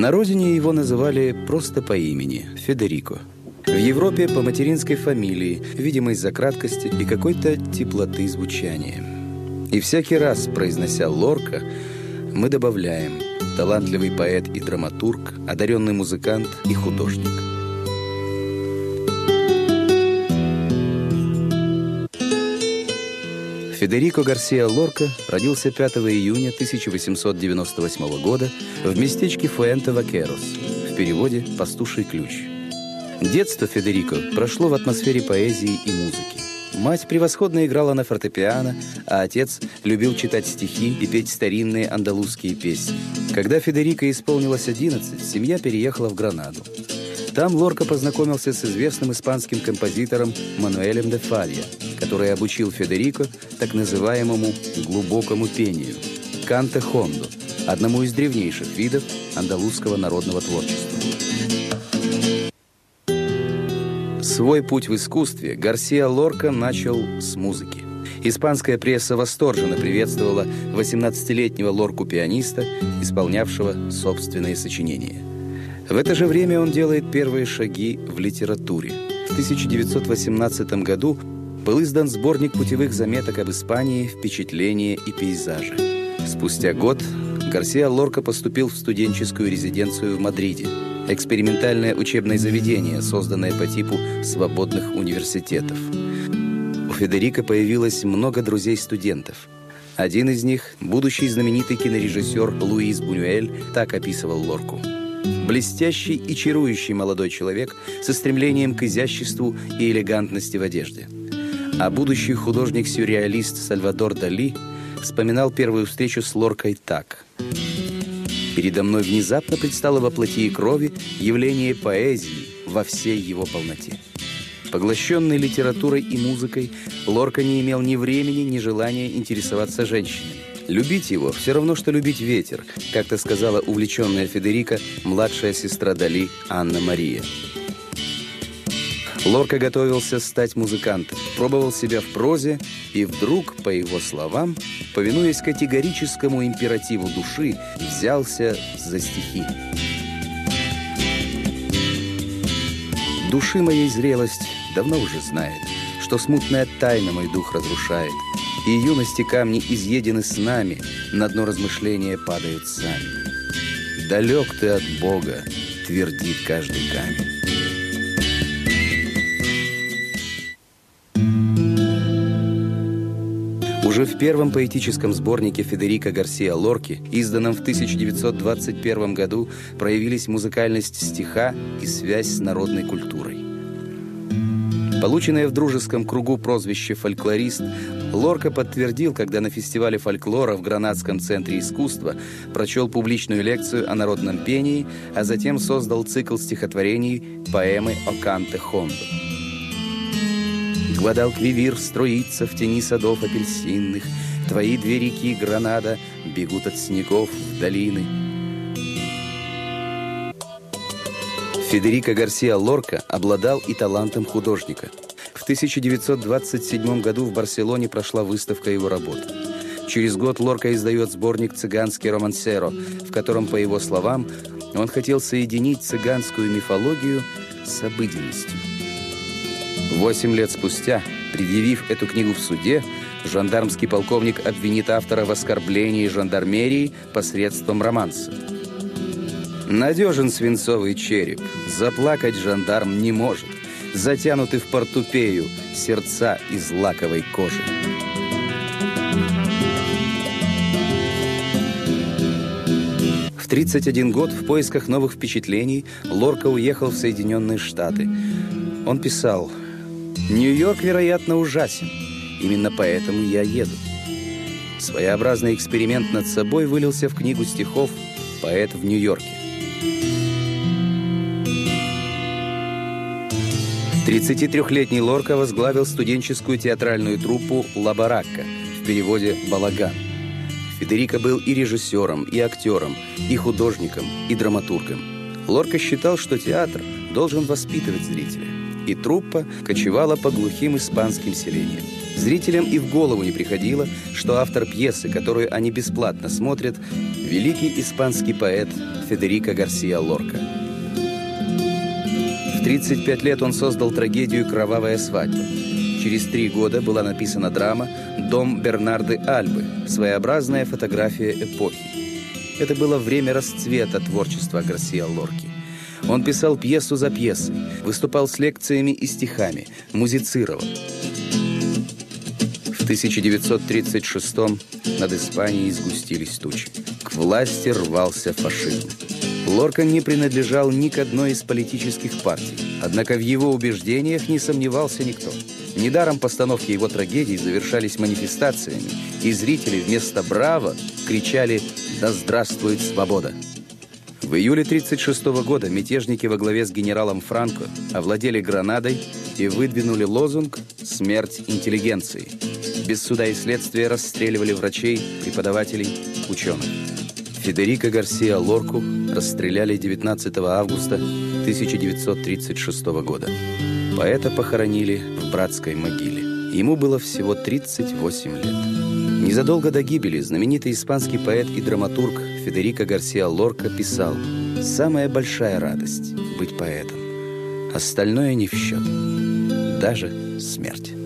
На родине его называли просто по имени – Федерико. В Европе по материнской фамилии, видимо, из-за краткости и какой-то теплоты звучания. И всякий раз, произнося Лорка, мы добавляем талантливый поэт и драматург, одаренный музыкант и художник. Федерико Гарсиа Лорка родился 5 июня 1898 года в местечке Фуэнте-Вакерос, в переводе «Пастуший ключ». Детство Федерико прошло в атмосфере поэзии и музыки. Мать превосходно играла на фортепиано, а отец любил читать стихи и петь старинные андалузские песни. Когда Федерико исполнилось 11, семья переехала в Гранаду. Там Лорка познакомился с известным испанским композитором Мануэлем де Фалья, который обучил Федерико так называемому глубокому пению – канте хондо, одному из древнейших видов андалузского народного творчества. Свой путь в искусстве Гарсия Лорка начал с музыки. Испанская пресса восторженно приветствовала 18-летнего Лорку-пианиста, исполнявшего собственные сочинения. В это же время он делает первые шаги в литературе. В 1918 году был издан сборник путевых заметок об Испании, впечатления и пейзажи. Спустя год Гарсия Лорка поступил в студенческую резиденцию в Мадриде, экспериментальное учебное заведение, созданное по типу свободных университетов. У Федерика появилось много друзей-студентов. Один из них, будущий знаменитый кинорежиссер Луис Бунюэль, так описывал Лорку. Блестящий и чарующий молодой человек со стремлением к изяществу и элегантности в одежде – а будущий художник-сюрреалист Сальвадор Дали вспоминал первую встречу с Лоркой так. «Передо мной внезапно предстало во плоти и крови явление поэзии во всей его полноте». Поглощенный литературой и музыкой, Лорка не имел ни времени, ни желания интересоваться женщинами. Любить его все равно, что любить ветер, как-то сказала увлеченная Федерика, младшая сестра Дали Анна Мария. Лорка готовился стать музыкантом, пробовал себя в прозе, и вдруг, по его словам, повинуясь категорическому императиву души, взялся за стихи. Души моей зрелость давно уже знает, что смутная тайна мой дух разрушает, и юности камни изъедены с нами, на дно размышления падают сами. Далек ты от Бога, твердит каждый камень. Уже в первом поэтическом сборнике Федерико Гарсиа Лорки, изданном в 1921 году, проявились музыкальность стиха и связь с народной культурой. Полученное в дружеском кругу прозвище «фольклорист» Лорка подтвердил, когда на фестивале фольклора в Гранадском центре искусства прочел публичную лекцию о народном пении, а затем создал цикл стихотворений поэмы о Канте. Гвадалквивир струится в тени садов апельсинных, Твои две реки Гранада бегут от снегов в долины. Федерико Гарсиа Лорка обладал и талантом художника. В 1927 году в Барселоне прошла выставка его работ. Через год Лорка издает сборник «Цыганский романсеро», в котором, по его словам, он хотел соединить цыганскую мифологию с обыденностью. Восемь лет спустя, предъявив эту книгу в суде, жандармский полковник обвинит автора в оскорблении жандармерии посредством романса. Надежен свинцовый череп, заплакать жандарм не может, затянуты в портупею сердца из лаковой кожи. В 31 год в поисках новых впечатлений Лорка уехал в Соединенные Штаты. Он писал Нью-Йорк, вероятно, ужасен. Именно поэтому я еду. Своеобразный эксперимент над собой вылился в книгу стихов «Поэт в Нью-Йорке». 33-летний Лорка возглавил студенческую театральную труппу «Ла Баракка», в переводе «Балаган». Федерико был и режиссером, и актером, и художником, и драматургом. Лорка считал, что театр должен воспитывать зрителя. И труппа кочевала по глухим испанским селениям. Зрителям и в голову не приходило, что автор пьесы, которую они бесплатно смотрят, великий испанский поэт Федерико Гарсия Лорка. В 35 лет он создал трагедию «Кровавая свадьба». Через три года была написана драма «Дом Бернарды Альбы», своеобразная фотография эпохи. Это было время расцвета творчества Гарсия Лорки. Он писал пьесу за пьесой, выступал с лекциями и стихами, музицировал. В 1936 над Испанией сгустились тучи. К власти рвался фашизм. Лорка не принадлежал ни к одной из политических партий, однако в его убеждениях не сомневался никто. Недаром постановки его трагедий завершались манифестациями, и зрители вместо «Браво» кричали «Да здравствует свобода!». В июле 1936 года мятежники во главе с генералом Франко овладели Гранадой и выдвинули лозунг «Смерть интеллигенции». Без суда и следствия расстреливали врачей, преподавателей, ученых. Федерико Гарсиа Лорку расстреляли 19 августа 1936 года. Поэта похоронили в братской могиле. Ему было всего 38 лет. Незадолго до гибели знаменитый испанский поэт и драматург Федерико Гарсиа Лорка писал «Самая большая радость — быть поэтом. Остальное не в счет. Даже смерть».